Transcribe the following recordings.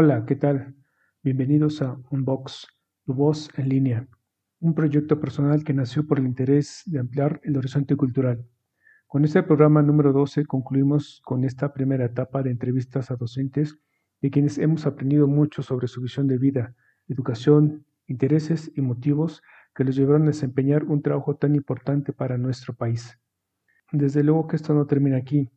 Hola, ¿qué tal? Bienvenidos a Unbox, tu voz en línea, un proyecto personal que nació por el interés de ampliar el horizonte cultural. Con este programa número 12 concluimos con esta primera etapa de entrevistas a docentes de quienes hemos aprendido mucho sobre su visión de vida, educación, intereses y motivos que los llevaron a desempeñar un trabajo tan importante para nuestro país. Desde luego que esto no termina aquí.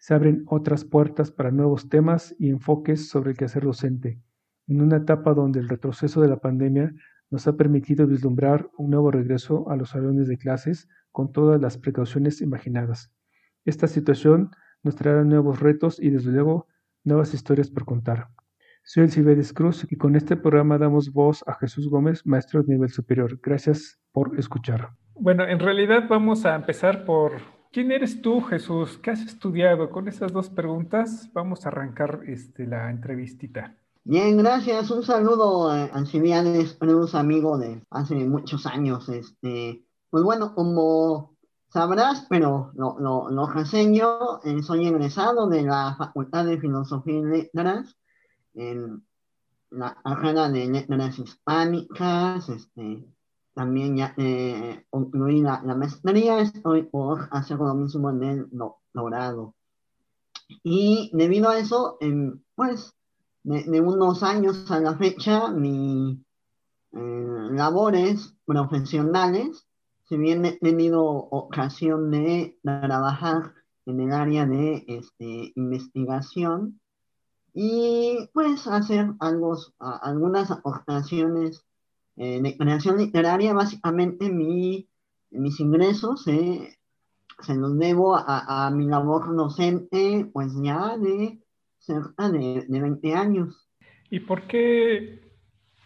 Se abren otras puertas para nuevos temas y enfoques sobre el quehacer docente, en una etapa donde el retroceso de la pandemia nos ha permitido vislumbrar un nuevo regreso a los salones de clases con todas las precauciones imaginadas. Esta situación nos traerá nuevos retos y desde luego nuevas historias por contar. Soy el Cibedes Cruz y con este programa damos voz a Jesús Gómez, maestro de nivel superior. Gracias por escuchar. Bueno, en realidad vamos a empezar por ¿quién eres tú, Jesús? ¿Qué has estudiado? Con esas dos preguntas vamos a arrancar este, la entrevistita. Bien, gracias. Un saludo a Ancianes, un amigo de hace muchos años. Este, pues bueno, como sabrás, pero lo, lo, lo reseño, eh, soy egresado de la Facultad de Filosofía y Letras en la carrera de letras hispánicas, este, también ya eh, la, maestría, estoy por hacer lo mismo en el doctorado. Y debido a eso, pues, de, unos años a la fecha, mis eh, labores profesionales, si bien he tenido ocasión de trabajar en el área de este, investigación, y pues hacer algo, algunas aportaciones eh, de creación literaria. Básicamente mi, mis ingresos eh, se los debo a, a, mi labor docente pues ya de cerca de, de 20 años. ¿Y por qué,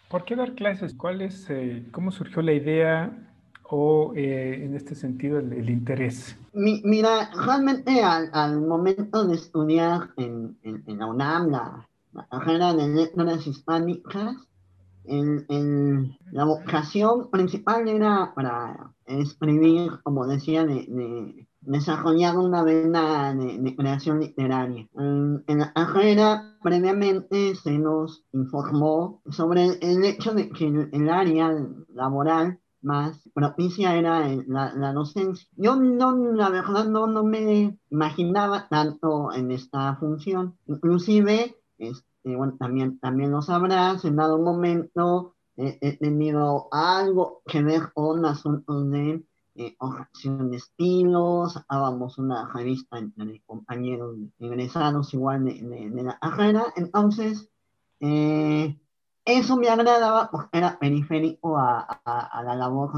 por qué dar clases? ¿Cuál es, eh, ¿Cómo surgió la idea o eh, en este sentido el, el interés? Mi, mira, realmente al, al, momento de estudiar en, en, en la UNAM, la, la, carrera de letras hispánicas, en, en, la vocación principal era para escribir, como decía, de, de desarrollar una vena de, de creación literaria. En, la carrera previamente se nos informó sobre el hecho de que el, el área laboral más propicia era la, la, docencia. Yo no, la verdad no, no me imaginaba tanto en esta función. Inclusive, este, bueno, también, también lo sabrás, en dado momento eh, he tenido algo que ver con asuntos de eh, de estilos, hábamos una revista entre compañeros egresados igual de, la carrera, entonces eh, eso me agradaba porque era periférico a, la labor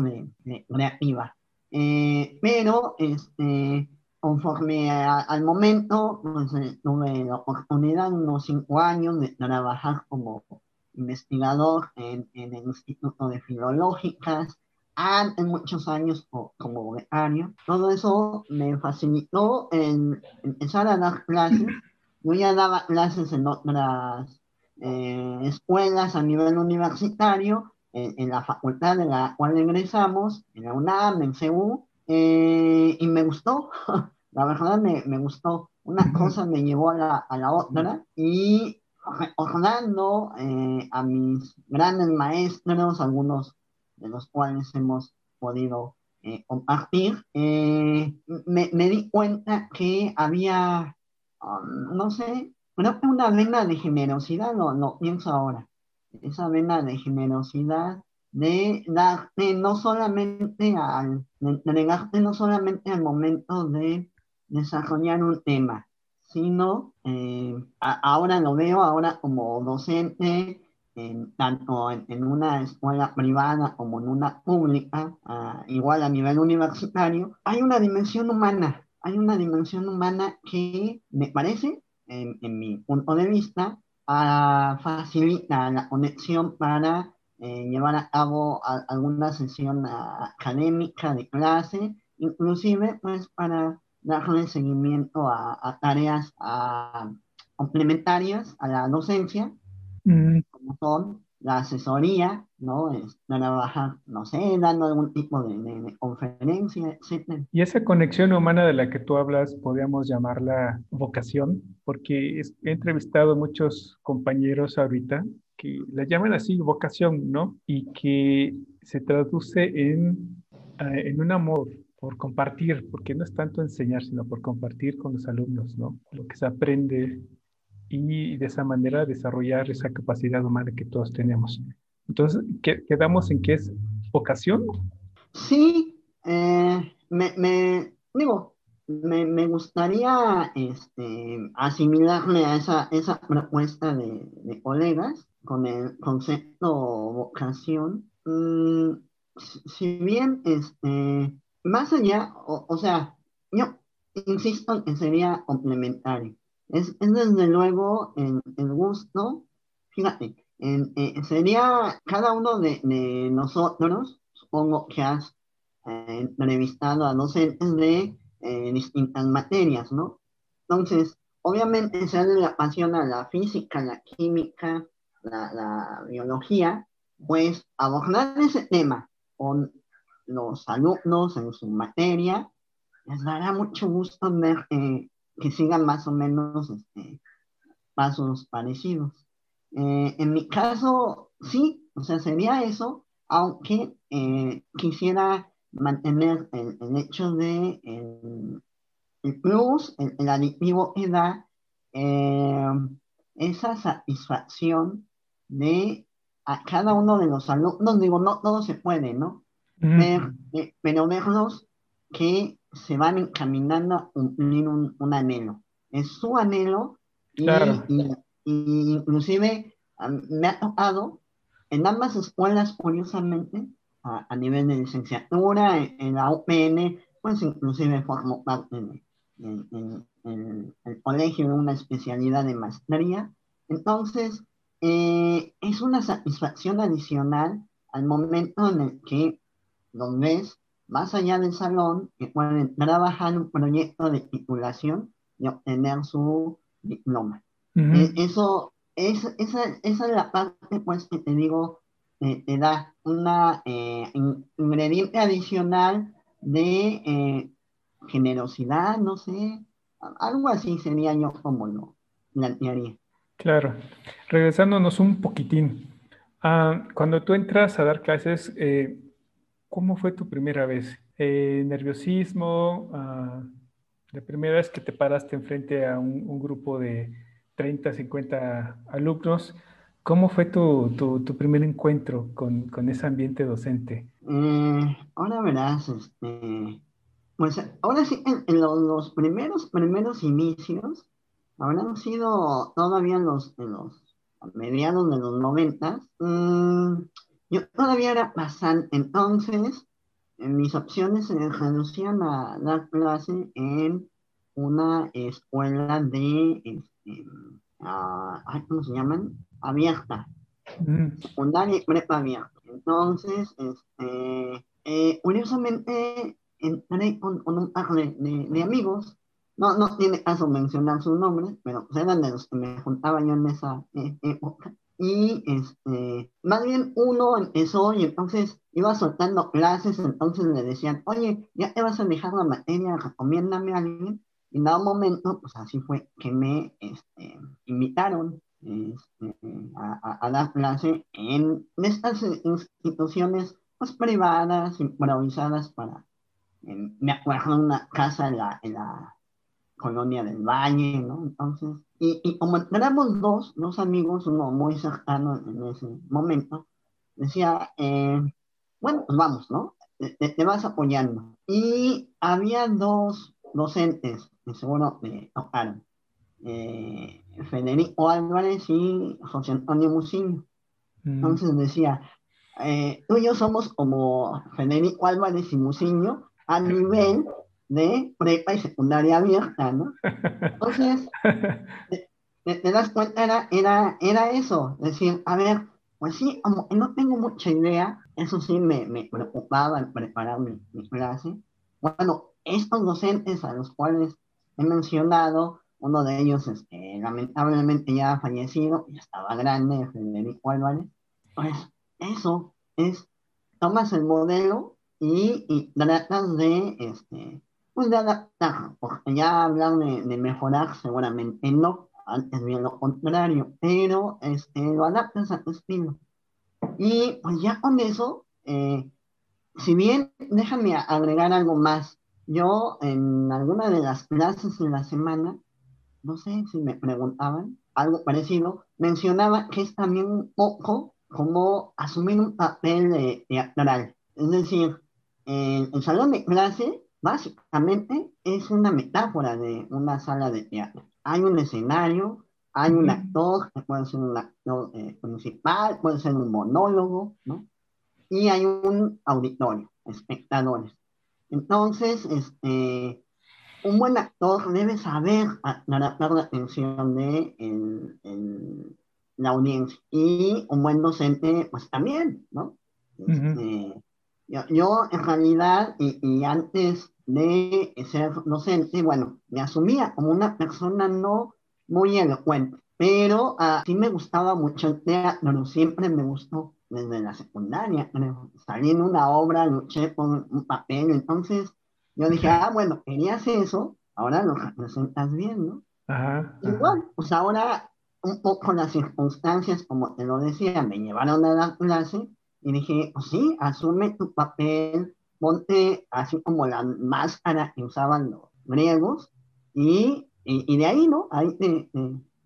creativa. Eh, pero este, conforme a, al momento, pues, eh, tuve la oportunidad, unos cinco años, de trabajar como investigador en, en el Instituto de Filológicas, antes muchos años como becario. Todo eso me facilitó en, empezar a dar clases. Yo ya daba clases en otras eh, escuelas a nivel universitario, en, en, la facultad de la cual ingresamos, en la UNAM, en CEU, eh, y me gustó, la verdad me, me, gustó. Una cosa me llevó a la, a la otra y recordando eh, a mis grandes maestros, algunos de los cuales hemos podido eh, compartir, eh, me, me, di cuenta que había, um, no sé, creo que una vena de generosidad, no, no pienso ahora, esa vena de generosidad de darte no solamente al, de entregarte no solamente al momento de desarrollar un tema, sino eh, a, ahora lo veo ahora como docente, en, tanto en, en, una escuela privada como en una pública, igual a nivel universitario, hay una dimensión humana, hay una dimensión humana que me parece en, en, mi punto de vista, facilita la conexión para eh, llevar a cabo alguna sesión académica de clase, inclusive pues para darle seguimiento a, tareas complementarias a la docencia, mm. como son la asesoría, ¿no? Es trabajar, no sé, dando algún tipo de, conferencia, etc. Y esa conexión humana de la que tú hablas, podríamos llamarla vocación, porque he entrevistado muchos compañeros ahorita que la llaman así vocación, ¿no? Y que se traduce en, eh, en un amor por compartir, porque no es tanto enseñar, sino por compartir con los alumnos, ¿no? Lo que se aprende y de esa manera desarrollar esa capacidad humana que todos tenemos. Entonces, ¿quedamos en qué es vocación? Sí, eh, me, digo, me, gustaría este, asimilarme a esa, esa propuesta de, colegas con el concepto vocación. Mm, si bien, este, más allá, o, sea, yo insisto que sería complementario. Es, desde luego el, gusto, fíjate, eh, sería cada uno de, nosotros, supongo que has eh, entrevistado a docentes de eh, distintas materias, ¿no? Entonces, obviamente se le apasiona la física, la química, la, la biología, pues abordar ese tema con los alumnos en su materia, les dará mucho gusto ver que sigan más o menos este, pasos parecidos. Eh, en mi caso, sí, o sea, sería eso, aunque eh, quisiera mantener el, hecho de el, plus, el, aditivo que da eh, esa satisfacción de a cada uno de los alumnos, digo, no todo se puede, ¿no? Pero verlos que se van encaminando a cumplir un, anhelo. Es su anhelo y, inclusive me ha tocado en ambas escuelas, curiosamente, a, nivel de licenciatura, en, la UPN, pues inclusive formo parte en, el colegio de una especialidad de maestría. Entonces, eh, es una satisfacción adicional al momento en el que los ves más allá del salón, que pueden trabajar un proyecto de titulación y obtener su diploma. Eso, es, esa, esa, es la parte, pues, que te digo, te da una eh, ingrediente adicional de eh, generosidad, no sé, algo así sería yo como lo plantearía. Claro, regresándonos un poquitín. Ah, cuando tú entras a dar clases, eh, ¿Cómo fue tu primera vez? Eh, ¿Nerviosismo? Ah, ¿La primera vez que te paraste enfrente a un, grupo de 30, 50 alumnos? ¿Cómo fue tu, tu, primer encuentro con, con, ese ambiente docente? Eh, ahora verás, este, pues ahora sí, en, los, primeros, primeros inicios, habrán sido todavía los, en los mediados de los noventas, mmm, yo todavía era pasante, entonces en mis opciones se reducían a dar clase en una escuela de, este, ¿cómo se llaman? Abierta. Mm. Secundaria y prepa abierta. Entonces, este, eh, curiosamente, entré con, un par de, amigos. No, no tiene caso mencionar sus nombres, pero eran de los que me juntaba yo en esa eh, época y este, más bien uno empezó y entonces iba soltando clases, entonces le decían, oye, ya te vas a dejar la materia, recomiéndame a alguien. Y en dado momento, pues así fue que me este, invitaron este, a, dar clase en estas instituciones pues, privadas, improvisadas para, me acuerdo, una casa en la, en la colonia del Valle, ¿no? Entonces, y, como éramos dos, dos amigos, uno muy cercano en ese momento, decía, eh, bueno, pues vamos, ¿no? Te, vas apoyando. Y había dos docentes que seguro me tocaron, eh, Federico Álvarez y José Antonio Musillo. Mm. Entonces decía, eh, tú y yo somos como Federico Álvarez y Musillo a nivel de prepa y secundaria abierta, ¿no? Entonces, te, das cuenta, era, era, era eso, decir, a ver, pues sí, como no tengo mucha idea, eso sí me, me preocupaba al preparar mi, mi clase. Bueno, estos docentes a los cuales he mencionado, uno de ellos, este, lamentablemente ya ha fallecido, ya estaba grande, Federico Álvarez, pues eso es, tomas el modelo y, y tratas de, este, pues de adaptar, porque ya hablar de, de mejorar seguramente no, antes bien lo contrario, pero este, lo adaptas a tu estilo. Y pues ya con eso, eh, si bien, déjame agregar algo más, yo en alguna de las clases de la semana, no sé si me preguntaban, algo parecido, mencionaba que es también un poco como asumir un papel de teatral. Es decir, el salón de clase básicamente es una metáfora de una sala de teatro. Hay un escenario, hay un actor, puede ser un actor eh, principal, puede ser un monólogo, ¿no? Y hay un auditorio, espectadores. Entonces, este, un buen actor debe saber atrapar la atención de la audiencia y un buen docente, pues también, ¿no? Este, yo, en realidad, y, antes de ser docente, bueno, me asumía como una persona no muy elocuente, pero uh, sí me gustaba mucho el teatro, siempre me gustó desde la secundaria, Salí en una obra, luché por un papel, entonces yo dije, ah, bueno, querías eso, ahora lo representas bien, ¿no? Ajá, Igual, pues ahora un poco las circunstancias, como te lo decía, me llevaron a la clase y dije, pues sí, asume tu papel, ponte así como la máscara que usaban los griegos y, y, de ahí, ¿no? Ahí te,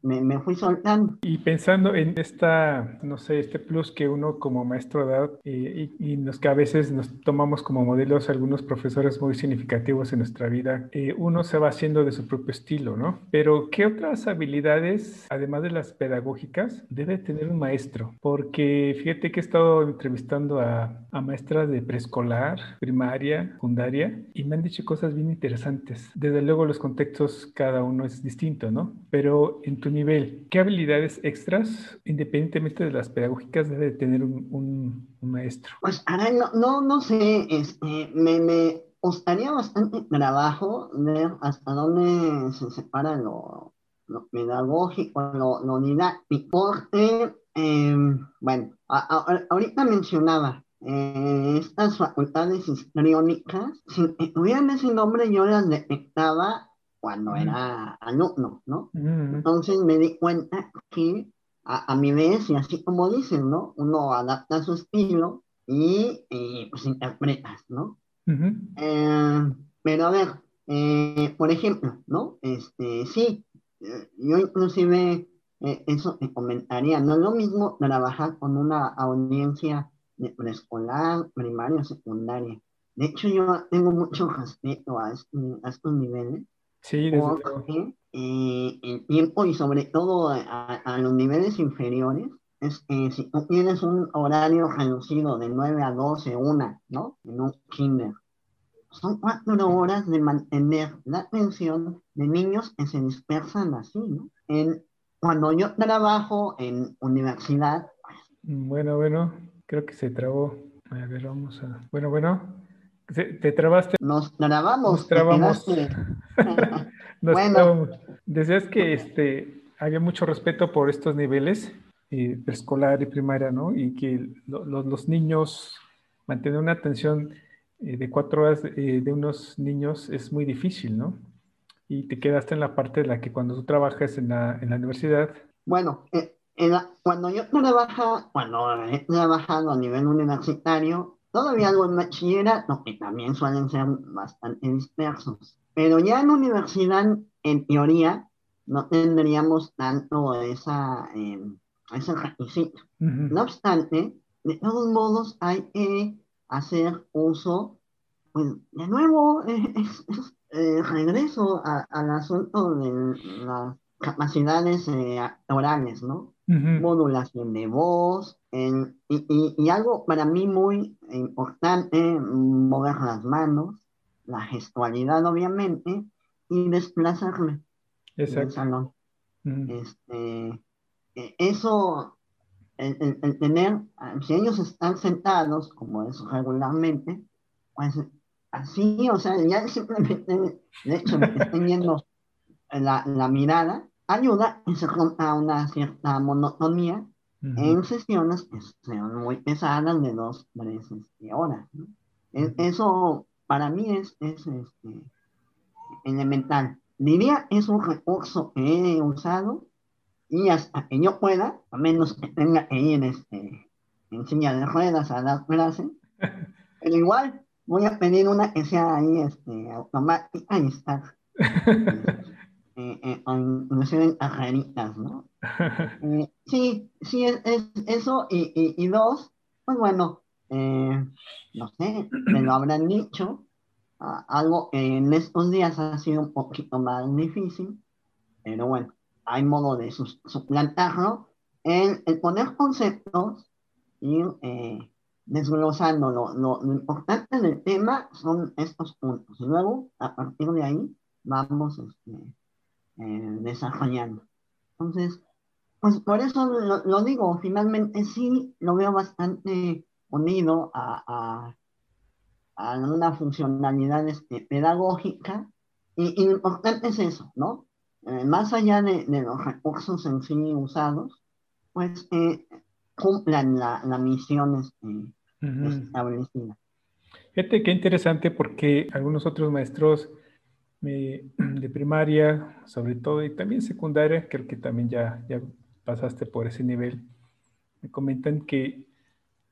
me, me, fui soltando. Y pensando en esta, no sé, este plus que uno como maestro da eh, y, y, nos que a veces nos tomamos como modelos algunos profesores muy significativos en nuestra vida, eh, uno se va haciendo de su propio estilo, ¿no? Pero ¿qué otras habilidades, además de las pedagógicas, debe tener un maestro? Porque fíjate que he estado entrevistando a, a maestras de preescolar, primaria, secundaria, y me han dicho cosas bien interesantes. Desde luego los contextos cada uno es distinto, ¿no? Pero en tu nivel, ¿qué habilidades extras, independientemente de las pedagógicas, debe tener un, maestro? Pues, ahora no, no, no sé, este, me, me gustaría bastante trabajo ver hasta dónde se separa lo, lo pedagógico, lo, lo didáctico, porque, eh, bueno, ahorita mencionaba eh, estas facultades histriónicas, si tuvieran ese nombre yo las detectaba cuando era alumno, ¿no? Entonces me di cuenta que a, mi vez, y así como dicen, ¿no? Uno adapta su estilo y, pues interpretas, ¿no? Eh, pero a ver, eh, por ejemplo, ¿no? Este, sí, eh, yo inclusive eso te comentaría, no es lo mismo trabajar con una audiencia de preescolar, primaria, secundaria. De hecho, yo tengo mucho respeto a, este, a estos niveles, Sí, desde eh, el tiempo y sobre todo a, los niveles inferiores, es que si tú tienes un horario reducido de 9 a 12, una, ¿no? En un kinder, son cuatro horas de mantener la atención de niños que se dispersan así, ¿no? En, cuando yo trabajo en universidad. Bueno, bueno, creo que se trabó. A ver, vamos a. Bueno, bueno. ¿Te trabaste? Nos trabamos. Nos trabamos. bueno. Decías que este, había mucho respeto por estos niveles, eh, preescolar y primaria, ¿no? Y que los niños, mantener una atención eh, de cuatro horas eh, de unos niños es muy difícil, ¿no? Y te quedaste en la parte de la que cuando tú trabajas en la, en la universidad. Bueno, cuando yo trabajo, cuando he trabajado a nivel universitario, Todavía algo en bachillerato, que también suelen ser bastante dispersos. Pero ya en universidad, en teoría, no tendríamos tanto esa, eh, ese requisito. No obstante, de todos modos hay que hacer uso, pues de nuevo, eh, regreso al asunto de las capacidades eh, Modulación de voz, y, algo para mí muy importante, mover las manos, la gestualidad obviamente, y desplazarme. Exacto. este, e, eso, el, tener, si ellos están sentados, como es regularmente, pues así, o sea, ya simplemente de hecho estén viendo la, la mirada, ayuda y se rompa una cierta monotonía en sesiones que sean muy pesadas de dos, tres este, horas. E, eso para mí es, es este, elemental. Diría, es un recurso que he usado y hasta que yo pueda, a menos que tenga que ir este, en silla de ruedas a dar clase, pero igual voy a pedir una que sea ahí este, automática y estar eh, eh, inclusive en ajaritas, ¿no? Eh, sí, sí, es, eso. Y, y, dos, pues bueno, eh, no sé, me lo habrán dicho, algo que en estos días ha sido un poquito más difícil, pero bueno, hay modo de suplantarlo. El, el poner conceptos y eh, desglosando lo, lo, lo, importante del tema son estos puntos. Y luego, a partir de ahí, vamos este, eh, desarrollando. Entonces, pues por eso lo, digo, finalmente sí lo veo bastante unido a, a, una funcionalidad este, pedagógica y, lo importante es eso, ¿no? Eh, más allá de, los recursos en sí usados, pues eh, cumplan la, la misión este, establecida. Fíjate qué interesante porque algunos otros maestros de primaria, sobre todo, y también secundaria, creo que también ya, ya pasaste por ese nivel, me comentan que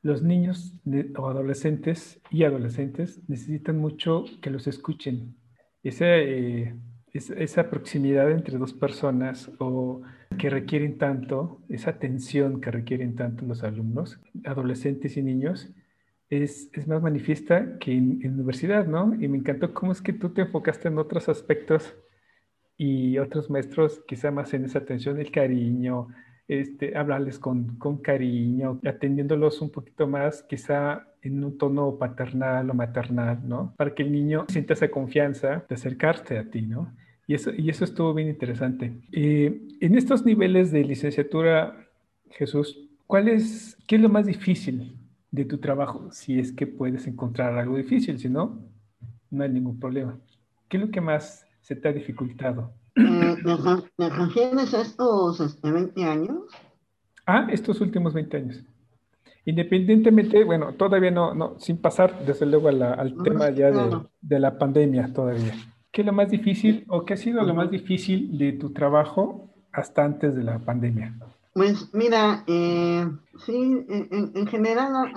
los niños o adolescentes y adolescentes necesitan mucho que los escuchen. Esa, eh, esa, proximidad entre dos personas o que requieren tanto, esa atención que requieren tanto los alumnos, adolescentes y niños, es, es más manifiesta que en, universidad, ¿no? Y me encantó cómo es que tú te enfocaste en otros aspectos y otros maestros quizá más en esa atención, el cariño, este, hablarles con, con cariño, atendiéndolos un poquito más, quizá en un tono paternal o maternal, ¿no? Para que el niño sienta esa confianza de acercarse a ti, ¿no? Y eso, y eso estuvo bien interesante. Eh, en estos niveles de licenciatura, Jesús, ¿cuál es, qué es lo más difícil de tu trabajo? Si es que puedes encontrar algo difícil, si no, no hay ningún problema. ¿Qué es lo que más se te ha dificultado? Eh, ¿Me refieres a estos 20 este, años? Ah, estos últimos 20 años. Independientemente, bueno, todavía no, no sin pasar desde luego al ah, tema ya de, de, la pandemia todavía. ¿Qué es lo más difícil o qué ha sido lo más difícil de tu trabajo hasta antes de la pandemia? Pues mira, eh, sí, en, en general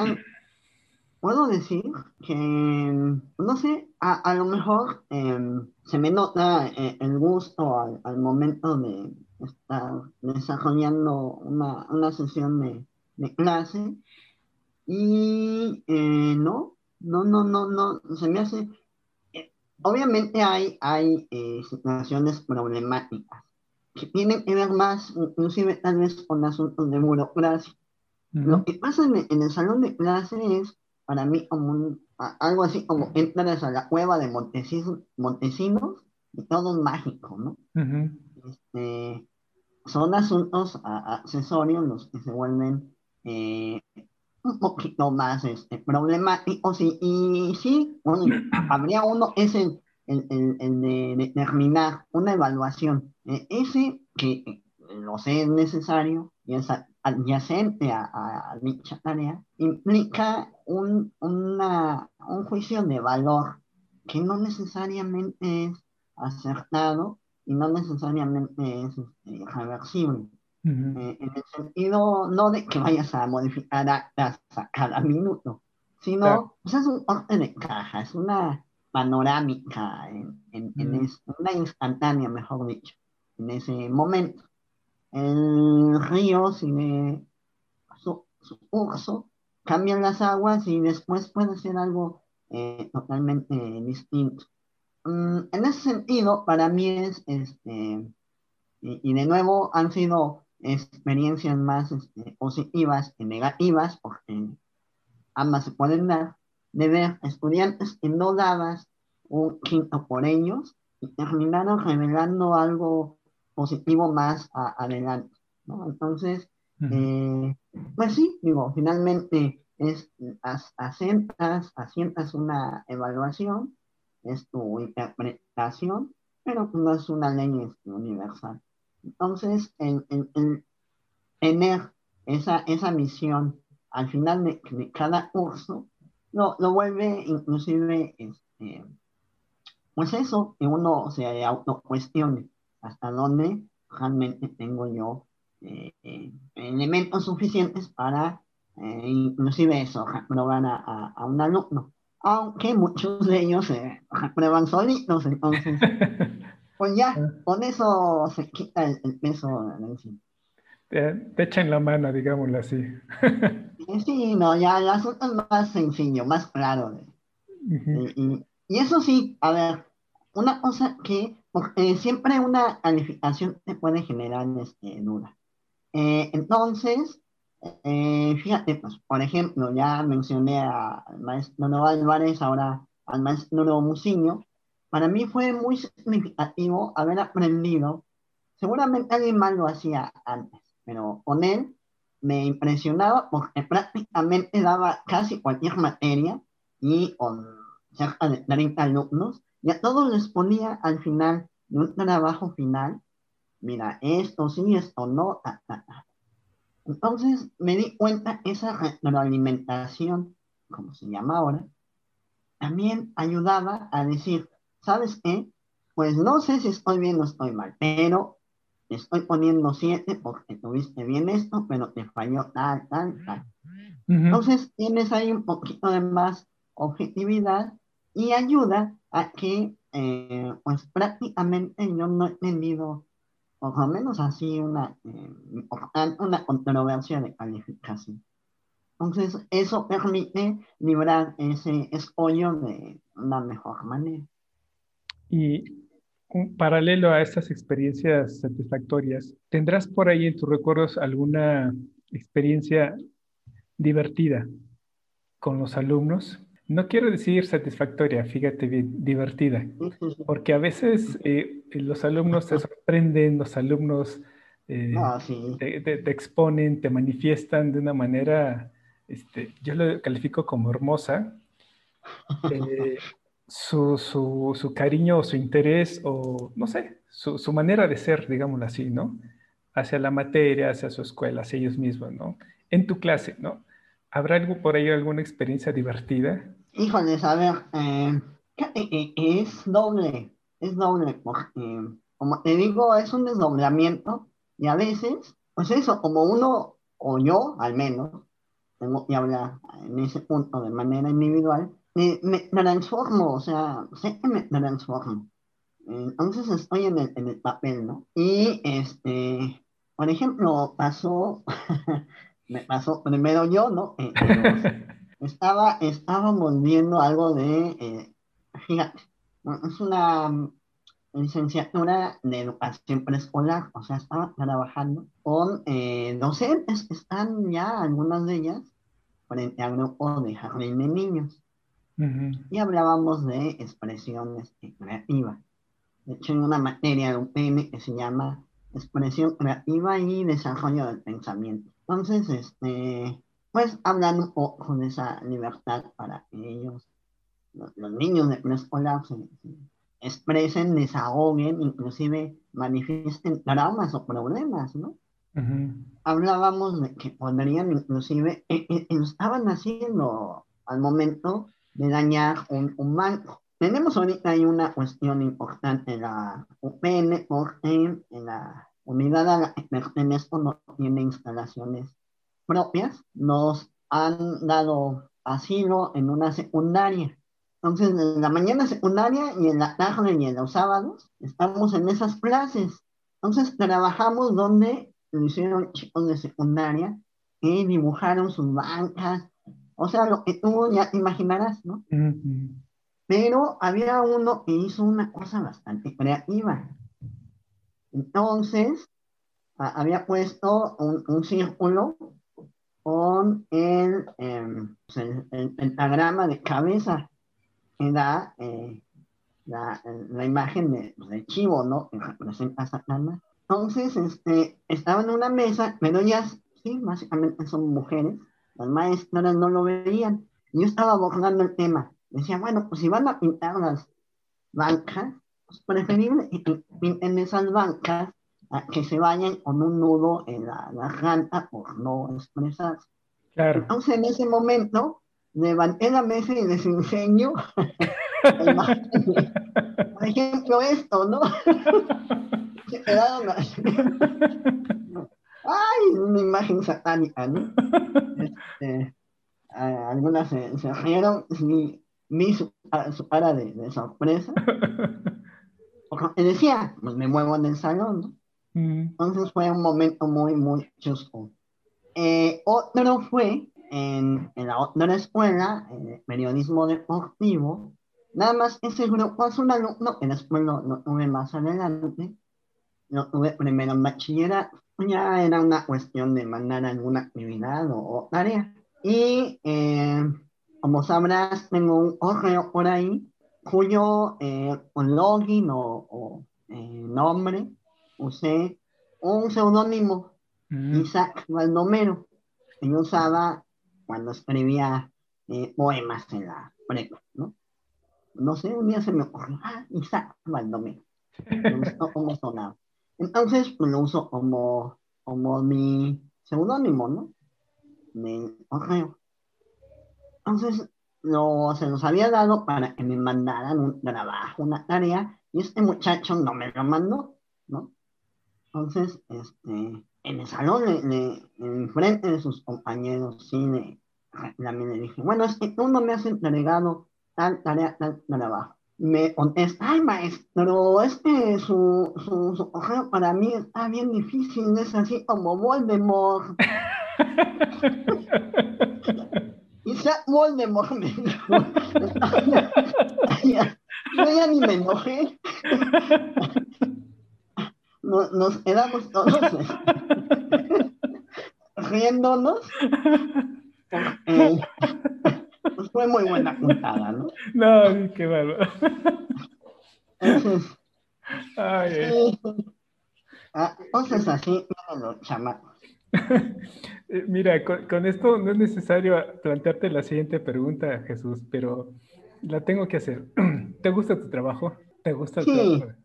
puedo decir que, no sé, a, lo mejor em, se me nota eh, el gusto al, momento de estar desarrollando una, una sesión de, de, clase. Y eh, no, no, no, no, no, se me hace... Obviamente hay, hay situaciones problemáticas que tienen que ver más, inclusive tal vez con asuntos de burocracia. Lo que pasa en, en el salón de clase es para mí como algo así como entras a la cueva de Montesinos, y todo es mágico, ¿no? este, son asuntos accesorios los que se vuelven eh, un poquito más este, problemáticos y, y sí, bueno, habría uno, es el, el, el, de determinar una evaluación, eh, ese que eh, lo sé es necesario y es adyacente a, a, dicha tarea, implica un, una, un juicio de valor que no necesariamente es acertado y no necesariamente es este, reversible. Eh, en el sentido no de que vayas a modificar actas a cada minuto, sino pues, es un orden de caja, es una panorámica, en, en, en una instantánea, mejor dicho, en ese momento el río sigue su, su curso, cambian las aguas y después puede ser algo eh, totalmente distinto. Mm, en ese sentido, para mí es, este, y, de nuevo han sido experiencias más este, positivas que negativas, porque ambas se pueden dar, de ver estudiantes que no dabas un quinto por ellos y terminaron revelando algo positivo más adelante, ¿no? Entonces, eh, pues sí, digo, finalmente es, asientas, asientas una evaluación, es tu interpretación, pero no es una ley este, universal. Entonces, el, tener esa, esa misión al final de, cada curso, lo, lo vuelve inclusive, este, pues eso, que uno se autocuestione hasta dónde realmente tengo yo eh, eh, elementos suficientes para eh, inclusive eso, reprobar a, a, un alumno. Aunque muchos de ellos se reprueban solitos, entonces, pues ya, ah. con eso se quita el, peso de encima. Te, echan la mano, digámoslo así. sí, no, ya el asunto es más sencillo, más claro. y, y, eso sí, a ver, una cosa que siempre una calificación te puede generar este, duda. Eh, entonces, eh, fíjate, pues, por ejemplo, ya mencioné al maestro Nuevo Álvarez, ahora al maestro Nuevo Musiño. Para mí fue muy significativo haber aprendido, seguramente alguien más lo hacía antes, pero con él me impresionaba porque prácticamente daba casi cualquier materia y con cerca de 30 alumnos, y a todos les ponía al final de un trabajo final mira, esto sí, esto no. Entonces me di cuenta esa retroalimentación, como se llama ahora, también ayudaba a decir, ¿sabes qué? Pues no sé si estoy bien o estoy mal, pero estoy poniendo siete porque tuviste bien esto, pero te falló tal, tal, tal. Entonces tienes ahí un poquito de más objetividad y ayuda a que, eh, pues prácticamente yo no he tenido por lo menos así una, eh, una controversia de calificación. Entonces, eso permite librar ese escollo de una mejor manera. Y un paralelo a estas experiencias satisfactorias, ¿tendrás por ahí en tus recuerdos alguna experiencia divertida con los alumnos? No quiero decir satisfactoria, fíjate bien, divertida, porque a veces eh, los alumnos te sorprenden, los alumnos eh, ah, te, exponen, te manifiestan de una manera, este, yo lo califico como hermosa, eh, su, su, su, cariño o su interés o, no sé, su, su, manera de ser, digámoslo así, ¿no? Hacia la materia, hacia su escuela, hacia ellos mismos, ¿no? En tu clase, ¿no? ¿Habrá algo por ahí, alguna experiencia divertida? Híjoles, a ver, eh, eh, es doble, es doble, porque, como te digo, es un desdoblamiento y a veces, pues eso, como uno, o yo al menos, tengo que hablar en ese punto de manera individual, me, me transformo, o sea, sé que me transformo. Entonces estoy en el, en el papel, ¿no? Y, este, por ejemplo, pasó, me pasó primero yo, ¿no? Eh, estaba, estábamos viendo algo de, eh, fíjate, es una licenciatura de educación preescolar, o sea, estaba trabajando con eh, docentes que están ya, algunas de ellas, frente al grupo de jardín de niños. Y hablábamos de expresiones creativas. De hecho, hay una materia de un PM que se llama expresión creativa y desarrollo del pensamiento. Entonces, este, pues hablan un poco de esa libertad para que ellos, los, niños de preescolar, se, expresen, desahoguen, inclusive manifiesten traumas o problemas, ¿no? Hablábamos de que podrían inclusive, eh, eh, estaban haciendo al momento dañar un, un banco. Tenemos ahorita hay una cuestión importante la UPN porque la unidad a la que pertenezco no tiene instalaciones propias, nos han dado asilo en una secundaria. Entonces, en la mañana secundaria y en la tarde y en los sábados, estamos en esas clases. Entonces, trabajamos donde lo hicieron chicos de secundaria y dibujaron sus bancas. O sea, lo que tú ya te imaginarás, ¿no? Pero había uno que hizo una cosa bastante creativa. Entonces, había puesto un, un círculo con el, pues, el, el, pentagrama de cabeza que da eh, la, la, imagen de, pues, de, chivo, ¿no? Que representa a Satanás. Entonces, este, estaba en una mesa, pero ellas, sí, básicamente son mujeres, las maestras no lo veían. Yo estaba abordando el tema. Decía, bueno, pues si van a pintar las bancas, pues preferible en esas bancas que se vayan con un nudo en la garganta por no expresarse. Claro. Entonces, en ese momento, levanté la mesa y les enseño, por ejemplo, esto, ¿no? se quedaron así. Ay, una imagen satánica, ¿no? Este, algunas se, se rieron, mi, mi su, su, cara de, de sorpresa. Porque decía, pues me muevo en el salón, ¿no? Entonces fue un momento muy, muy chusco. Eh, otro fue en, en, la otra escuela, en periodismo deportivo. Nada más ese grupo es un alumno que después lo, lo tuve más adelante. Lo tuve primero en bachillerato. Ya era una cuestión de mandar alguna actividad o, tarea. Y eh, como sabrás, tengo un correo por ahí cuyo eh, login o, o eh, nombre usé un seudónimo, mm. Isaac Baldomero, que yo usaba cuando escribía poemas en la prepa, ¿no? No sé, un día se me ocurrió, ah, Isaac Baldomero. cómo sonaba. Entonces, pues lo uso como, como mi seudónimo, ¿no? De correo. Entonces, lo, se los había dado para que me mandaran un trabajo, una tarea, y este muchacho no me lo mandó, ¿no? Entonces, este, en el salón, le, en frente de sus compañeros, sí, le, le dije, bueno, es que tú no me has entregado tal tarea, tal trabajo. Me contesta, ay, maestro, es que su, su, su correo para mí está bien difícil, es así como Voldemort. y sea Voldemort me yo ya ni me enojé nos quedamos todos riéndonos. Pues fue muy buena juntada, ¿no? No, qué malo. Entonces, Ay, eh. ah, entonces así, los chamacos. Eh, mira, con, esto no es necesario plantearte la siguiente pregunta, Jesús, pero la tengo que hacer. ¿Te gusta tu trabajo? ¿Te gusta el sí. trabajo?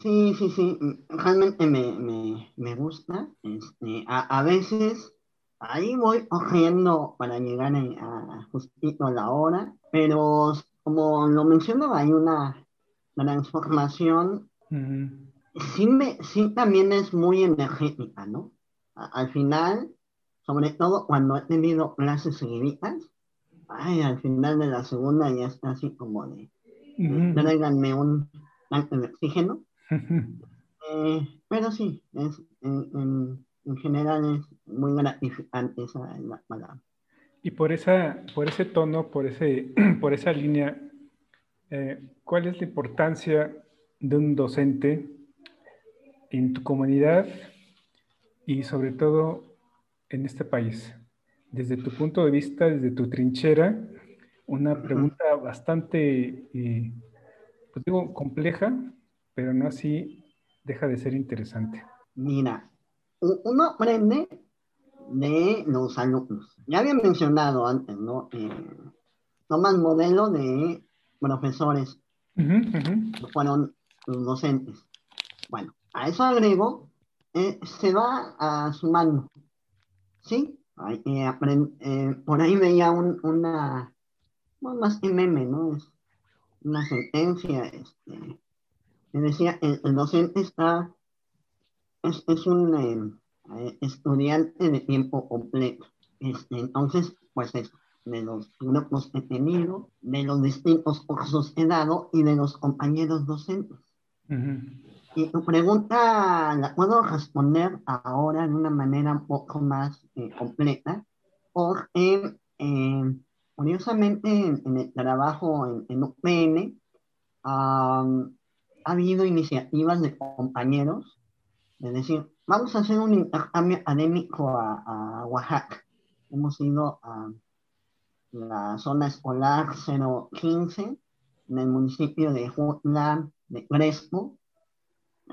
Sí, sí, sí, realmente me, me, me gusta. Este, a, a, veces ahí voy corriendo para llegar a, justito a la hora, pero como lo mencionaba, hay una transformación. sí, me, sí también es muy energética, ¿no? al final, sobre todo cuando he tenido clases seguiditas, ay, al final de la segunda ya está así como de, tráiganme un tanque de oxígeno eh, pero sí, es, en, en, general es muy gratificante esa la palabra. Y por, esa, por ese tono, por, ese, por esa línea, eh, ¿cuál es la importancia de un docente en tu comunidad y sobre todo en este país? Desde tu punto de vista, desde tu trinchera, una pregunta bastante, eh, pues digo, compleja, pero no así deja de ser interesante. Mira, uno aprende de los alumnos. Ya había mencionado antes, ¿no? Eh, toman modelo de profesores, fueron los docentes. Bueno, a eso agrego, eh, se va a su mano. ¿Sí? Eh, eh, por ahí veía un, una, más que meme, ¿no? Es una sentencia, este, me decía, el, docente está, es, es un eh, estudiante de tiempo completo. Este, entonces, pues es de los grupos que he tenido, de los distintos cursos que he dado y de los compañeros docentes. Y tu pregunta la puedo responder ahora de una manera un poco más eh, completa, porque eh, curiosamente en, el trabajo en, en UPN, ha habido iniciativas de compañeros, es decir, vamos a hacer un intercambio académico a, Oaxaca. Hemos ido a la zona escolar 015 en el municipio de Jutla de Crespo.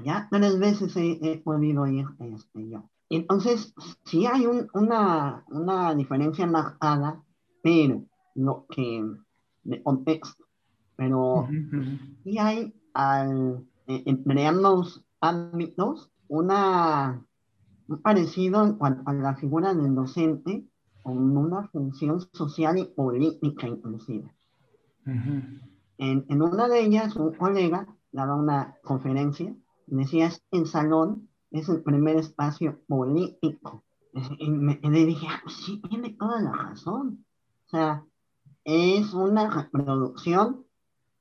ya tres veces he, podido ir este, yo. Entonces, sí hay una, una diferencia marcada, pero lo que de contexto, pero sí hay al, en ambos ámbitos una un parecido en cuanto a la figura del docente con una función social y política inclusive. en, en, una de ellas, un colega daba una conferencia y decía, el salón es el primer espacio político. Y me, le dije, ah, sí, tiene toda la razón. O sea, es una reproducción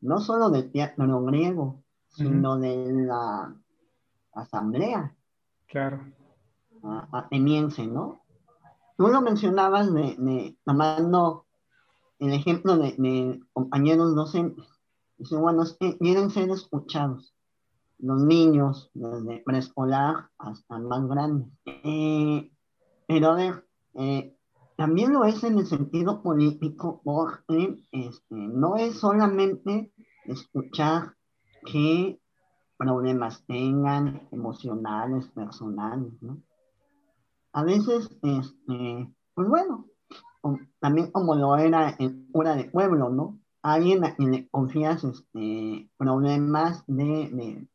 no solo del teatro griego, sino de la asamblea. Claro. Ateniense, ¿no? Tú lo mencionabas de, tomando el ejemplo de, compañeros docentes. Dice, bueno, es que quieren ser escuchados. Los niños, desde preescolar hasta más grandes. Eh, pero a ver, eh, también lo es en el sentido político, porque este, no es solamente escuchar qué problemas tengan emocionales, personales, ¿no? A veces, este, pues bueno, también como lo era en cura de pueblo, ¿no? Alguien a quien le confías este, problemas de,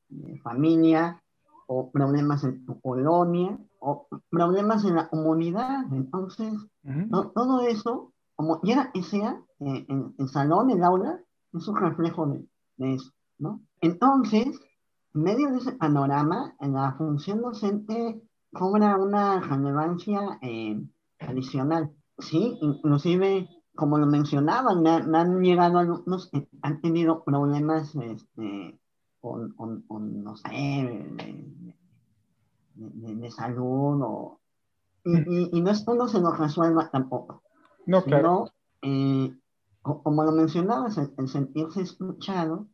familia o problemas en tu colonia o problemas en la comunidad. Entonces, todo eso, como quiera que sea, eh, en el salón, el aula, es un reflejo de, de eso, ¿no? Entonces, en medio de ese panorama, la función docente cobra una relevancia eh, adicional. Sí, inclusive, como lo mencionaban, me, han llegado alumnos que han tenido problemas este, con, no sé, de, salud o, y, y, no es que se lo resuelva tampoco. No, claro. Eh, como lo mencionabas, el, sentirse escuchado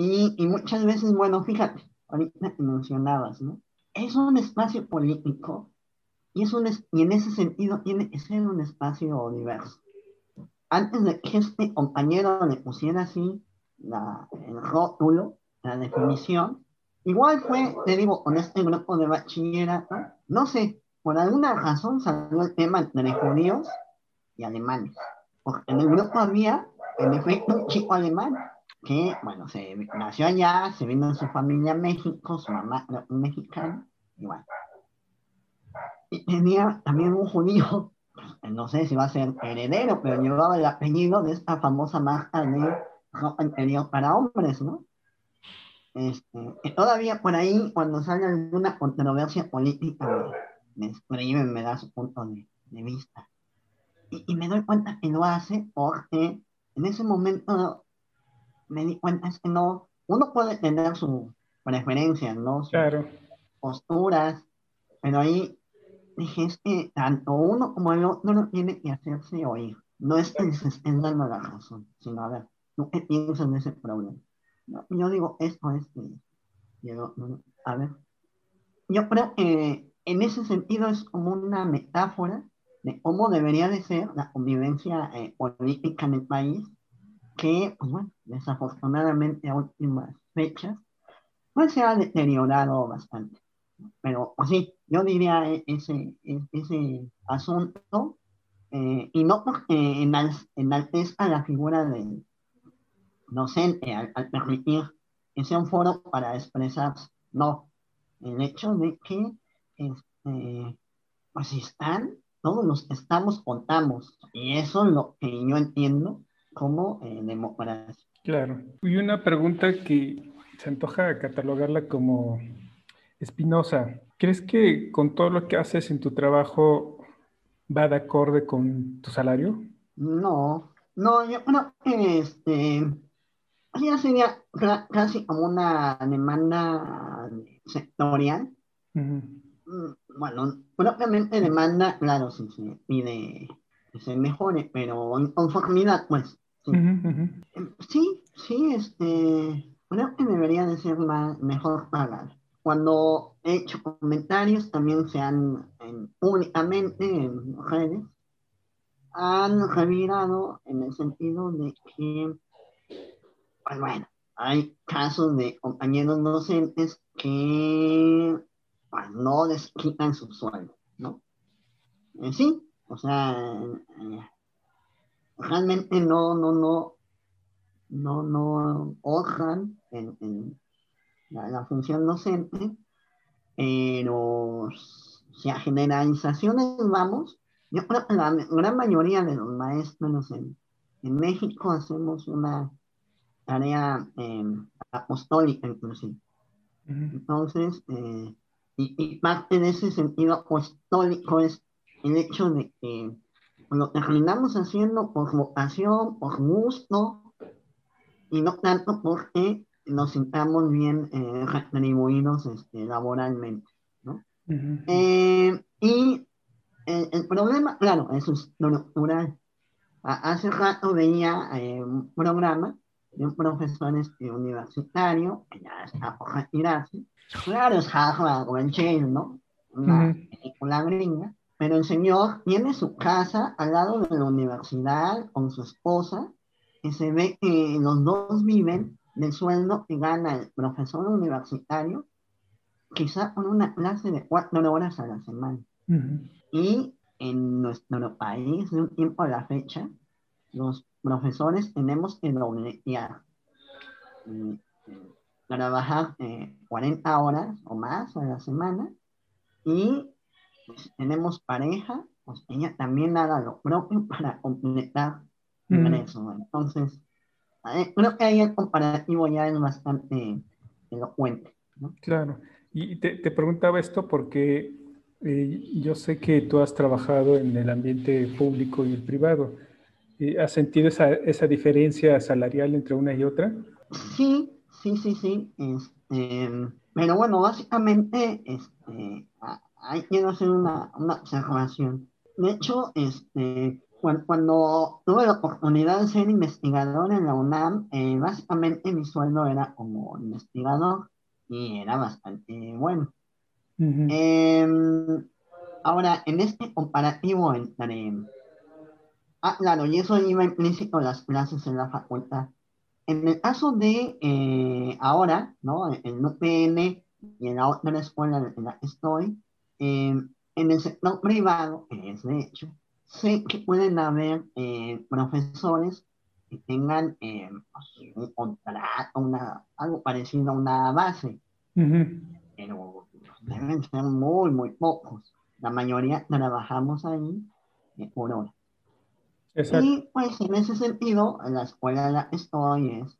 y, y, muchas veces, bueno, fíjate, ahorita mencionabas, ¿no? es un espacio político y, es un, y en ese sentido tiene que ser un espacio diverso. Antes de que este compañero le pusiera así la, el rótulo, la definición, igual fue, te digo, con este grupo de bachillerato, no sé, por alguna razón salió el tema entre judíos y alemanes. Porque en el grupo había, en efecto, un chico alemán que, bueno, se nació allá, se vino su familia a México, su mamá era mexicana, y. Y tenía también un judío, no sé si va a ser heredero, pero llevaba el apellido de esta famosa marca de ropa para hombres, ¿no? Este, todavía por ahí, cuando sale alguna controversia política, me, me me da su punto de, de vista. Y, y, me doy cuenta que lo hace porque en ese momento me di cuenta es que no, uno puede tener su preferencia, ¿no? claro. posturas, pero ahí dije, es que tanto uno como el otro no tiene que hacerse oír. No es que se estén dando la razón, sino a ver, ¿tú qué piensas en ese problema? yo digo, esto es que, a ver, yo creo que en ese sentido es como una metáfora de cómo debería de ser la convivencia eh, política en el país que, desafortunadamente a últimas fechas, pues se ha deteriorado bastante. Pero pues sí, yo diría e, ese, e, ese asunto, eh, y no porque enaltezca la figura del docente al, permitir que sea un foro para expresarse, no, el hecho de que este, pues están, todos los que estamos contamos, y eso es lo que yo entiendo como eh, democracia. Claro. Y una pregunta que se antoja catalogarla como espinosa. ¿Crees que con todo lo que haces en tu trabajo va de acorde con tu salario? No, no, yo creo que este, ya sería casi como una demanda sectorial. Mm, bueno, propiamente demanda, claro, si se pide que se mejore, pero en conformidad, pues. Sí, sí, este, creo que debería de ser más, mejor pagado. Cuando he hecho comentarios, también se han, en, públicamente en redes, han revirado en el sentido de que, pues bueno, hay casos de compañeros docentes que pues, no les quitan su sueldo, ¿no? Eh, sí, o sea, eh, realmente no, no, no, no, no honran en, la, función docente, pero si a generalizaciones vamos, yo creo que la gran mayoría de los maestros en, en México hacemos una tarea eh, apostólica inclusive. Entonces, eh, y, parte de ese sentido apostólico es el hecho de que lo terminamos haciendo por vocación, por gusto, y no tanto porque nos sintamos bien eh, retribuidos este, laboralmente. ¿no? Eh, y el, problema, claro, eso es natural. Hace rato veía eh, un programa de un profesor este, universitario que ya está por retirarse. Claro, es Harvard o el Yale, ¿no? Una película gringa. Pero el señor tiene su casa al lado de la universidad con su esposa y se ve que los dos viven del sueldo que gana el profesor universitario, quizá con una clase de cuatro horas a la semana. Y en nuestro país, de un tiempo a la fecha, los profesores tenemos que dobletear, eh, trabajar 40 horas o más a la semana y pues, tenemos pareja, pues ella también haga lo propio para completar eso. Entonces, eh, creo que ahí el comparativo ya es bastante elocuente. ¿no? Claro. Y te, te preguntaba esto porque eh, yo sé que tú has trabajado en el ambiente público y el privado. ¿Has sentido esa, esa diferencia salarial entre una y otra? Sí, sí, sí, sí. Este, pero bueno, básicamente este, hay que hacer una, una observación. De hecho, este, cuando, tuve la oportunidad de ser investigador en la UNAM, eh, básicamente mi sueldo era como investigador y era bastante bueno. Em, ahora, en este comparativo entre... Ah, claro, y eso iba implícito las clases en la facultad. En el caso de eh, ahora, ¿no? En UPN y en la otra escuela en la que estoy, em, en el sector privado, que es de hecho, sé que pueden haber eh, profesores que tengan eh, pues, un contrato, una, algo parecido a una base, pero deben ser muy, muy pocos. La mayoría trabajamos ahí eh, por hora. Y pues en ese sentido, la escuela en la que estoy es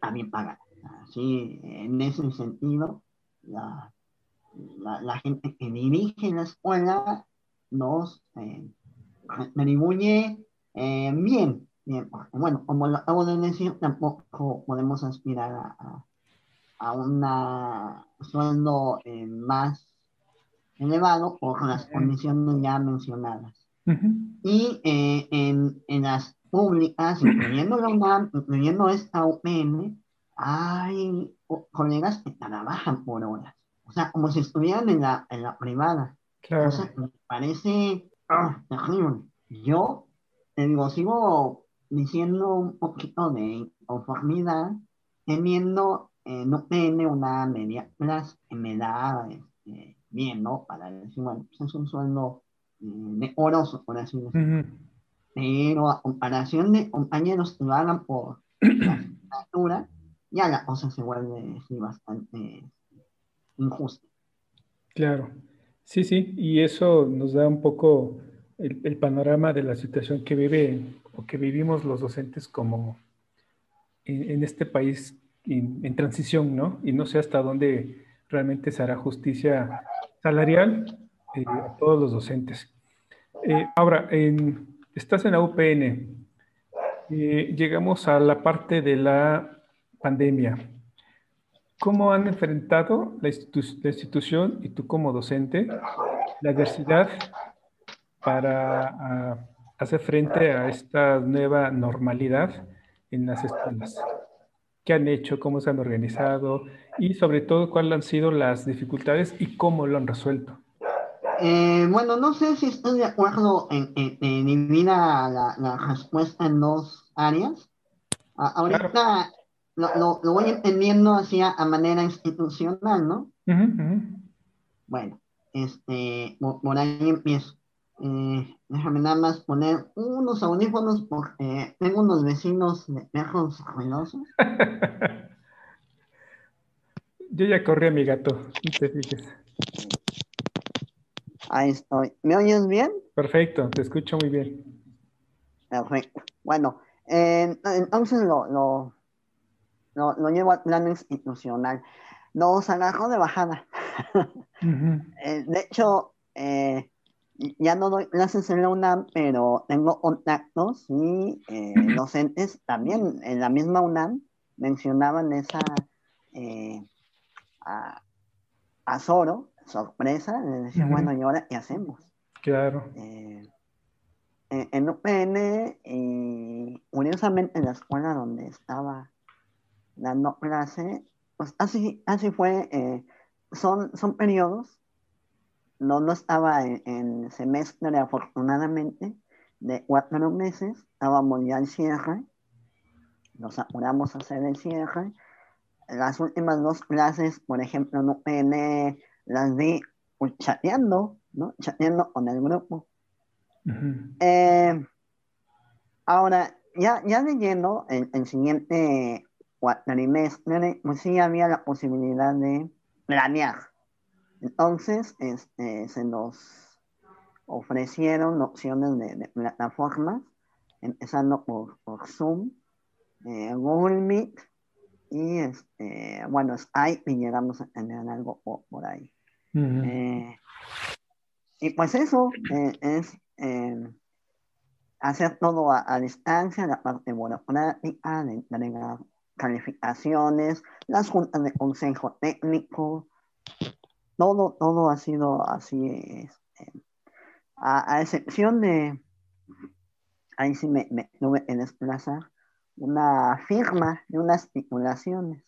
también pagada. Así, en ese sentido, la, la, la gente que dirige la escuela nos dibuye eh, bien, bien. Bueno, como lo acabo de decir, tampoco podemos aspirar a, a un sueldo eh, más elevado por las condiciones ya mencionadas. Y eh, en, en, las públicas, incluyendo la UNAM, incluyendo esta UPN, hay colegas que trabajan por horas. O sea, como si estuvieran en la, en la privada. Claro. O sea, me parece Ah, Yo, te digo, sigo diciendo un poquito de conformidad, teniendo, eh, no tiene una media clase que me da este, bien, ¿no? Para decir, bueno, pues es un sueldo eh, decoroso, por así decirlo. Pero a comparación de compañeros que lo hagan por la asignatura, ya la cosa se vuelve bastante injusta. Claro. Sí, sí, y eso nos da un poco el, panorama de la situación que vive o que vivimos los docentes como en, este país en, transición, ¿no? Y no sé hasta dónde realmente se hará justicia salarial eh, a todos los docentes. Eh, ahora, estás en la UPN, eh, llegamos a la parte de la pandemia. ¿Cómo han enfrentado la, institución y tú como docente la adversidad para ah, hacer frente a esta nueva normalidad en las escuelas? ¿Qué han hecho? ¿Cómo se han organizado? Y sobre todo, ¿cuáles han sido las dificultades y cómo lo han resuelto? Eh, bueno, no sé si estoy de acuerdo en, dividir la, la, respuesta en dos áreas. ahorita lo, lo, voy entendiendo así a, manera institucional, ¿no? Bueno, este, por ahí empiezo. Eh, déjame nada más poner unos audífonos porque tengo unos vecinos de perros ruidosos. Yo ya corrí a mi gato, no te fijes. Ahí estoy. ¿Me oyes bien? Perfecto, te escucho muy bien. Perfecto. Bueno, entonces lo, lo, lo, llevo al plano institucional. Nos agarró de bajada. Eh, de hecho, eh, ya no doy clases en la UNAM, pero tengo contactos y eh, docentes también en la misma UNAM mencionaban esa a, a sorpresa, le decía, bueno, ¿y ahora qué hacemos? Claro. en UPN y curiosamente en la escuela donde estaba dando clase, pues así, así fue, son, son periodos no, no estaba en, semestre, afortunadamente, de cuatro meses, estábamos ya en cierre, nos apuramos a hacer el cierre. Las últimas dos clases, por ejemplo, no UPN, las vi pues, chateando, ¿no? Chateando con el grupo. Eh, ahora, ya, ya leyendo el, el siguiente cuatrimestre, pues sí había la posibilidad de planear, entonces, este, se nos ofrecieron opciones de, plataformas, empezando por, Zoom, eh, Google Meet y, este, bueno, Skype y llegamos a tener algo por, ahí. Eh, y pues eso eh, es hacer todo a, distancia, la parte burocrática, de entregar calificaciones, las juntas de consejo técnico, todo, todo ha sido así, este, a, excepción de, ahí sí me, me tuve que desplazar, una firma de unas titulaciones.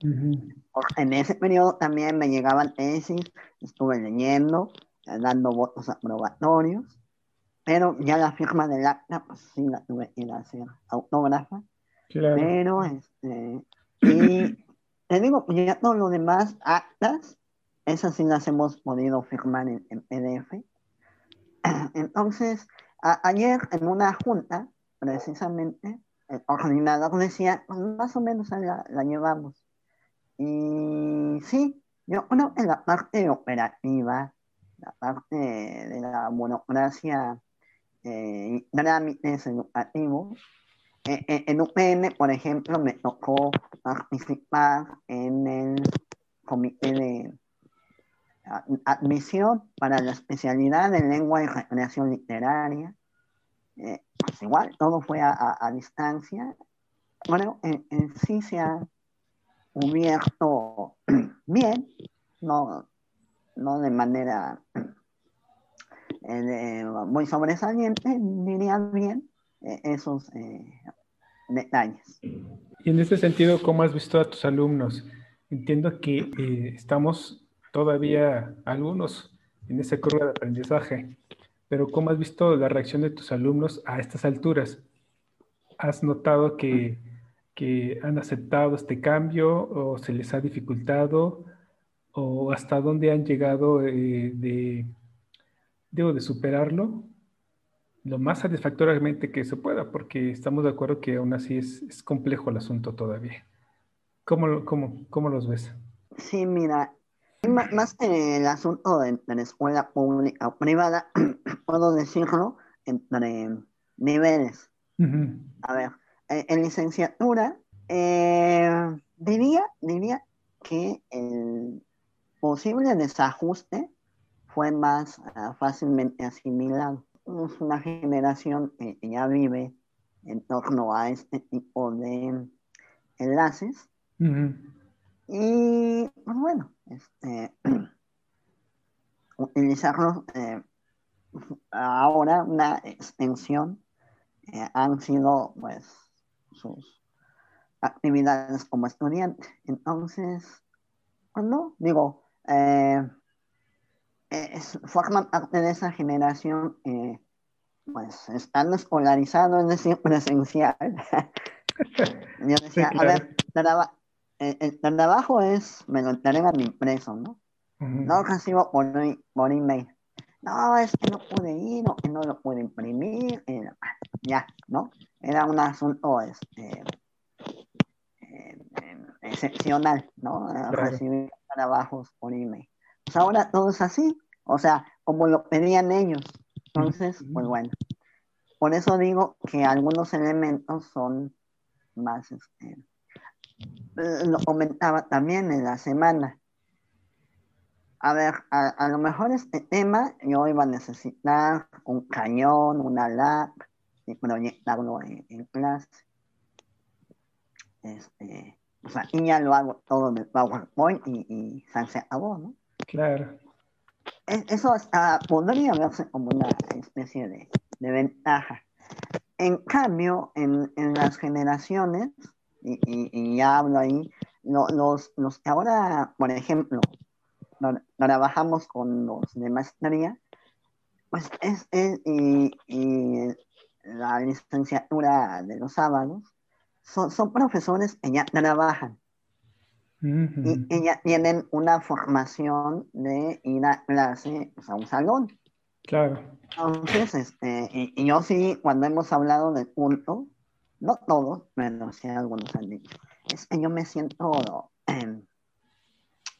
En ese periodo también me llegaban tesis, estuve leyendo, dando votos aprobatorios, pero ya la firma del acta, pues sí la tuve que ir a hacer autógrafa. Pero, este, y te digo, ya todo lo demás, actas, esas sí las hemos podido firmar en, PDF. Entonces, ayer en una junta, precisamente, el coordinador decía, pues, más o menos la, la llevamos. Y sí, yo creo en la parte operativa, la parte de la burocracia eh, trámites educativos, eh, eh, en UPN, por ejemplo, me tocó participar en el comité de admisión para la especialidad de lengua y recreación literaria. Eh, pues igual, todo fue a, distancia. Bueno, en, sí se ha cubierto bien, no, no de manera muy sobresaliente, diría bien, esos Y en ese sentido, ¿cómo has visto a tus alumnos? Entiendo que estamos todavía algunos en esa curva de aprendizaje. Pero ¿cómo has visto la reacción de tus alumnos a estas alturas? ¿Has notado que, que han aceptado este cambio o se les ha dificultado? ¿O hasta dónde han llegado eh, de, de superarlo? Lo más satisfactoriamente que se pueda, porque estamos de acuerdo que aún así es, es complejo el asunto todavía. ¿Cómo, cómo, cómo los ves? Sí, mira, más que el asunto de, la escuela pública o privada, puedo decirlo entre niveles. A ver, eh, en licenciatura, eh, diría, diría que el posible desajuste fue más ah, fácilmente asimilado. Es una generación que ya vive en torno a este tipo de enlaces. Y pues bueno, este, utilizarlos eh, ahora una extensión eh, han sido pues sus actividades como estudiante. Entonces, pues no, digo, eh, forman parte de esa generación pues estando escolarizado, es decir, presencial, Yo decía, a ver, el, trabajo es, me lo entregan mi impreso, ¿no? No recibo por, por email. No, es que no pude ir, no, que no lo pude imprimir, ya, ¿no? Era un asunto este, eh, excepcional, ¿no? Recibir trabajos por email. Pues ahora todo es así, o sea, como lo pedían ellos. Entonces, pues bueno. Por eso digo que algunos elementos son más, este, lo comentaba también en la semana. A ver, a, lo mejor este tema yo iba a necesitar un cañón, una lap y proyectarlo en, clase. Este, o sea, y ya lo hago todo el PowerPoint y, y se acabó, ¿no? Claro. E, eso podría verse como una especie de, de ventaja. En cambio, en, en las generaciones, y, y, ya hablo ahí, los, los que ahora, por ejemplo, trabajamos con los de maestría, pues es, es y, y, la licenciatura de los sábados, son, son profesores que ya trabajan. Y, ya tienen una formación de ir a clase a un salón. Claro. Entonces, este, y, yo sí, cuando hemos hablado del punto, no todos, pero sí algunos han dicho, es que yo me siento em,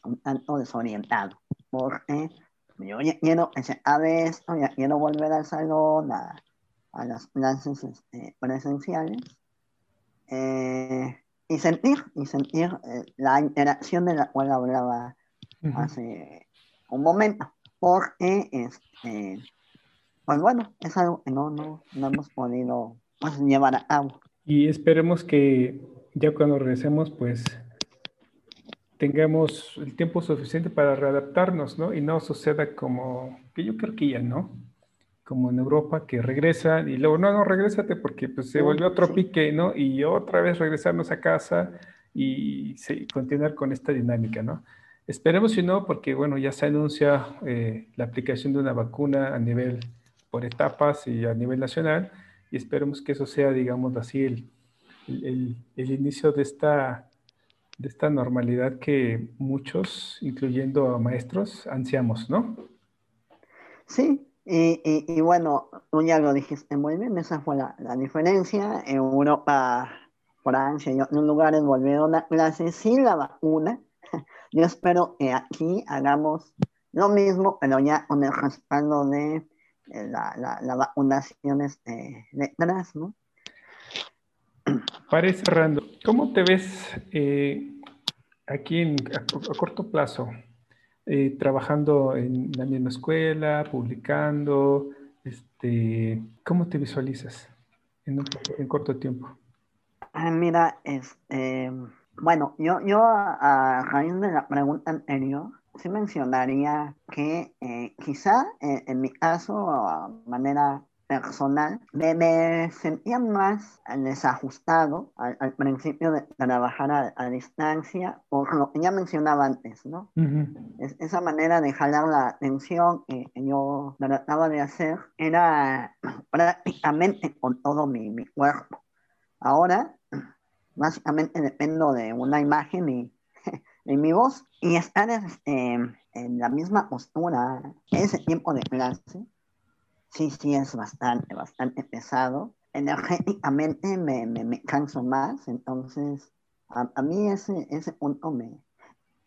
un tanto desorientado, porque yo ya quiero esto, ya quiero volver al salón, a, a las clases este, presenciales, eh, y sentir, y sentir eh, la interacción de la cual hablaba hace un momento porque, este, pues bueno, es algo que no, no, no hemos podido pues, llevar a cabo. Y esperemos que ya cuando regresemos, pues tengamos el tiempo suficiente para readaptarnos, ¿no? Y no suceda como, que yo creo que ya, ¿no? Como en Europa, que regresan y luego, no, no, regrésate porque pues, se volvió otro pique, ¿no? Y otra vez regresarnos a casa y continuar con esta dinámica, ¿no? Esperemos si no, porque bueno, ya se anuncia eh, la aplicación de una vacuna a nivel por etapas y a nivel nacional, y esperemos que eso sea, digamos así, el, el, el inicio de esta, de esta normalidad que muchos, incluyendo a maestros, ansiamos, ¿no? Sí, y, bueno, tú ya lo dijiste muy bien, esa fue la, la diferencia. En Europa, Francia y otros lugares volvieron a clases sin la vacuna yo espero que aquí hagamos lo mismo, pero ya con el respaldo de la, la, la este, ¿no? Para ir cerrando, ¿cómo te ves eh, aquí a, corto plazo? Eh, trabajando en la misma escuela, publicando, este, ¿cómo te visualizas en, un, en corto tiempo? Ah, mira, este, bueno, yo, yo a, raíz de la pregunta anterior, sí mencionaría que eh, quizá eh, en mi caso, a manera personal, me, sentía más desajustado al, principio de trabajar a, distancia, por lo que ya mencionaba antes, ¿no? esa manera de jalar la atención que yo trataba de hacer era prácticamente con todo mi, mi cuerpo. Ahora básicamente dependo de una imagen y, mi voz y estar este, en la misma postura ese tiempo de clase, sí, sí es bastante, bastante pesado. Energéticamente me, me, canso más, entonces a, mí ese, ese punto me...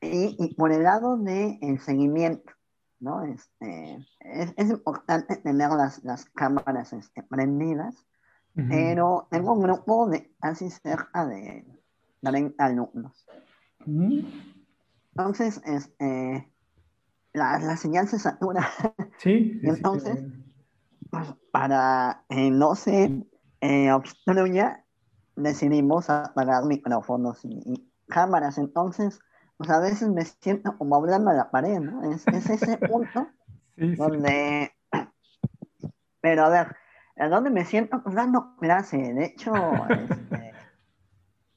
Y, por el lado del el seguimiento, ¿no? Este, es, es importante tener las, las cámaras este, prendidas pero tengo un grupo de casi cerca de 30 alumnos. Entonces, este, la, la, señal se satura. Sí. Entonces, pues, para eh, no ser eh, obstruya, decidimos apagar micrófonos y, cámaras. Entonces, pues a veces me siento como hablando a la pared, ¿no? Es, es ese punto donde... Pero a ver, ¿A dónde me siento? Pues dando clase. De hecho, este,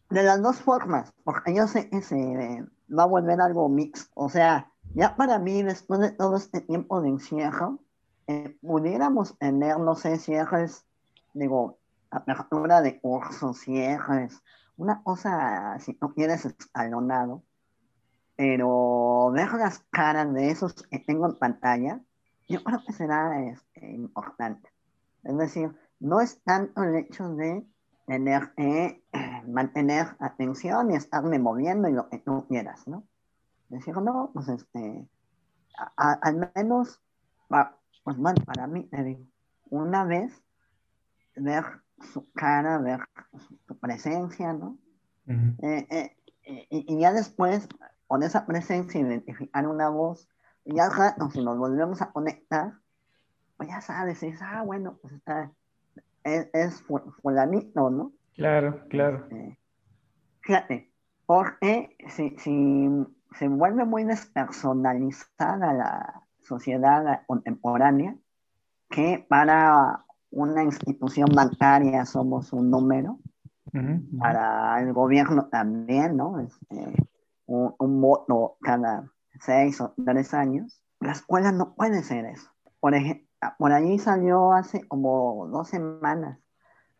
de las dos formas, porque yo sé que se va a volver algo mix. O sea, ya para mí, después de todo este tiempo de encierro, eh, pudiéramos tener, no sé, cierres, digo, apertura de cursos, cierres, una cosa, si no quieres, escalonado, pero ver las caras de esos que tengo en pantalla, yo creo que será este, importante. Es decir, no es tanto el hecho de tener que mantener atención y estarme moviendo y lo que tú quieras, ¿no? Decir, no, pues este, al menos, pues bueno, para mí, te digo, una vez ver su cara, ver su presencia, ¿no? Eh, eh, y, ya después, con esa presencia, identificar una voz, y ya si nos volvemos a conectar, pues ya sabes, es, ah, bueno, pues está, es, es fulanito, ¿no? Claro, claro. Este, fíjate, porque si, si se vuelve muy despersonalizada la sociedad contemporánea, que para una institución bancaria somos un número, para el gobierno también, ¿no? Este, un, voto cada seis o tres años. La escuela no puede ser eso. Por, ejemplo, por allí salió hace como dos semanas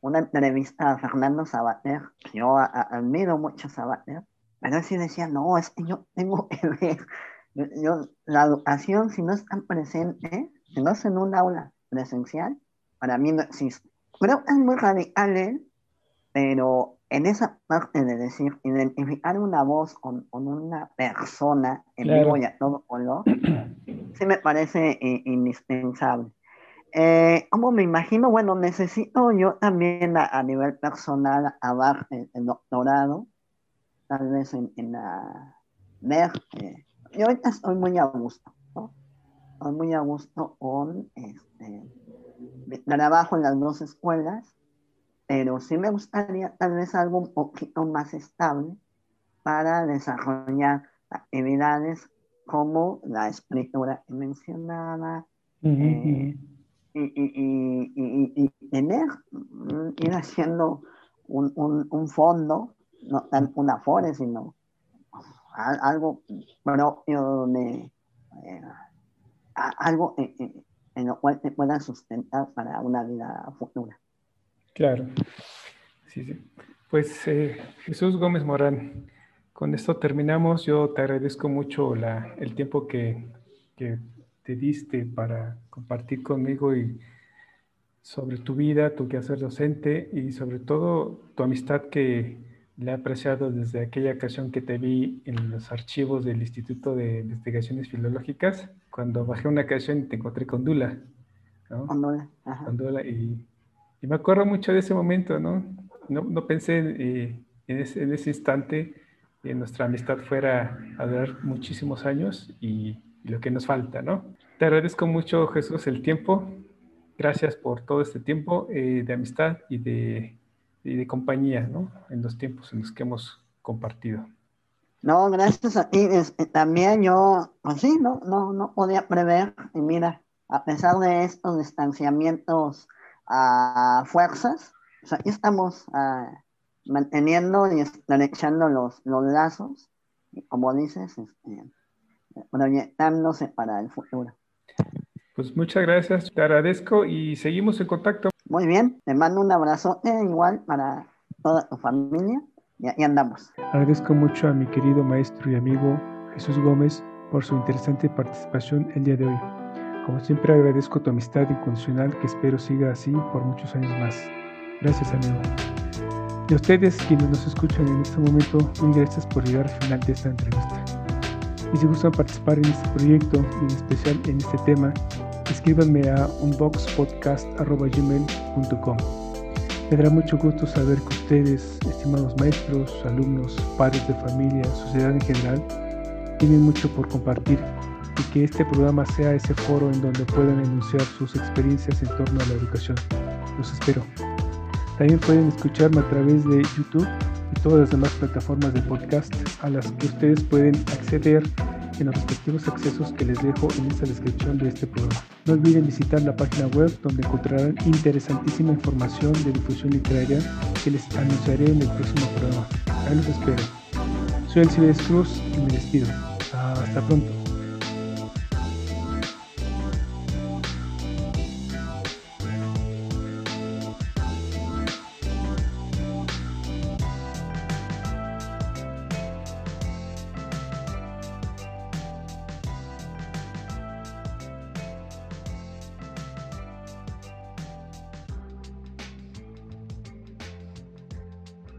una entrevista a Fernando Sabater. Yo admiro mucho a Sabater, pero él sí decía, no, es que yo tengo que ver. Yo, la educación, si no está presente, si no es en un aula presencial, para mí no existe. Creo que es muy radical él, pero en esa parte de decir, identificar una voz con, con una persona en vivo y a todo color, sí me parece eh, indispensable. Eh, ¿Cómo me imagino? Bueno, necesito yo también a, nivel personal abar el, el, doctorado, tal vez en, en la ver. Eh, yo ahorita estoy muy a gusto, ¿no? Estoy muy a gusto con este, trabajo en las dos escuelas, pero sí me gustaría tal vez algo un poquito más estable para desarrollar actividades como la escritura que mencionaba, eh, y, y, y, tener, mm, ir haciendo un, un, un fondo, no tan una afore, sino algo de eh, algo en, lo cual te puedan sustentar para una vida futura. Claro, sí, sí. Pues eh, Jesús Gómez Morán, con esto terminamos. Yo te agradezco mucho la, el tiempo que, que te diste para compartir conmigo y sobre tu vida, tu quehacer docente y sobre todo tu amistad que le he apreciado desde aquella ocasión que te vi en los archivos del Instituto de Investigaciones Filológicas, cuando bajé una ocasión y te encontré con Dula. ¿no? Con Dula, y, y, me acuerdo mucho de ese momento, ¿no? No, no pensé eh, en, ese, en, ese, instante que nuestra amistad fuera a durar muchísimos años y lo que nos falta, ¿no? Te agradezco mucho, Jesús, el tiempo. Gracias por todo este tiempo eh, de amistad y de, de compañía, ¿no? En los tiempos en los que hemos compartido. No, gracias a ti. Este, también yo, pues sí, no, no, no podía prever. Y mira, a pesar de estos distanciamientos a fuerzas, pues aquí estamos ah, manteniendo y estrechando los, los lazos. Y como dices, este, proyectándose para el futuro. Pues muchas gracias, te agradezco y seguimos en contacto. Muy bien, te mando un abrazo igual para toda tu familia y ahí andamos. Agradezco mucho a mi querido maestro y amigo Jesús Gómez por su interesante participación el día de hoy. Como siempre agradezco tu amistad incondicional que espero siga así por muchos años más. Gracias amigo. Y a ustedes quienes nos escuchan en este momento, muy gracias por llegar al final de esta entrevista. Y si gustan participar en este proyecto y en especial en este tema, escríbanme a unboxpodcast.gmail.com. Me dará mucho gusto saber que ustedes, estimados maestros, alumnos, padres de familia, sociedad en general, tienen mucho por compartir y que este programa sea ese foro en donde puedan enunciar sus experiencias en torno a la educación. Los espero. También pueden escucharme a través de YouTube y todas las demás plataformas de podcast a las que ustedes pueden acceder en los respectivos accesos que les dejo en esta descripción de este programa. No olviden visitar la página web donde encontrarán interesantísima información de difusión literaria que les anunciaré en el próximo programa. Ahí los espero. Soy Alcides Cruz y me despido. Hasta pronto.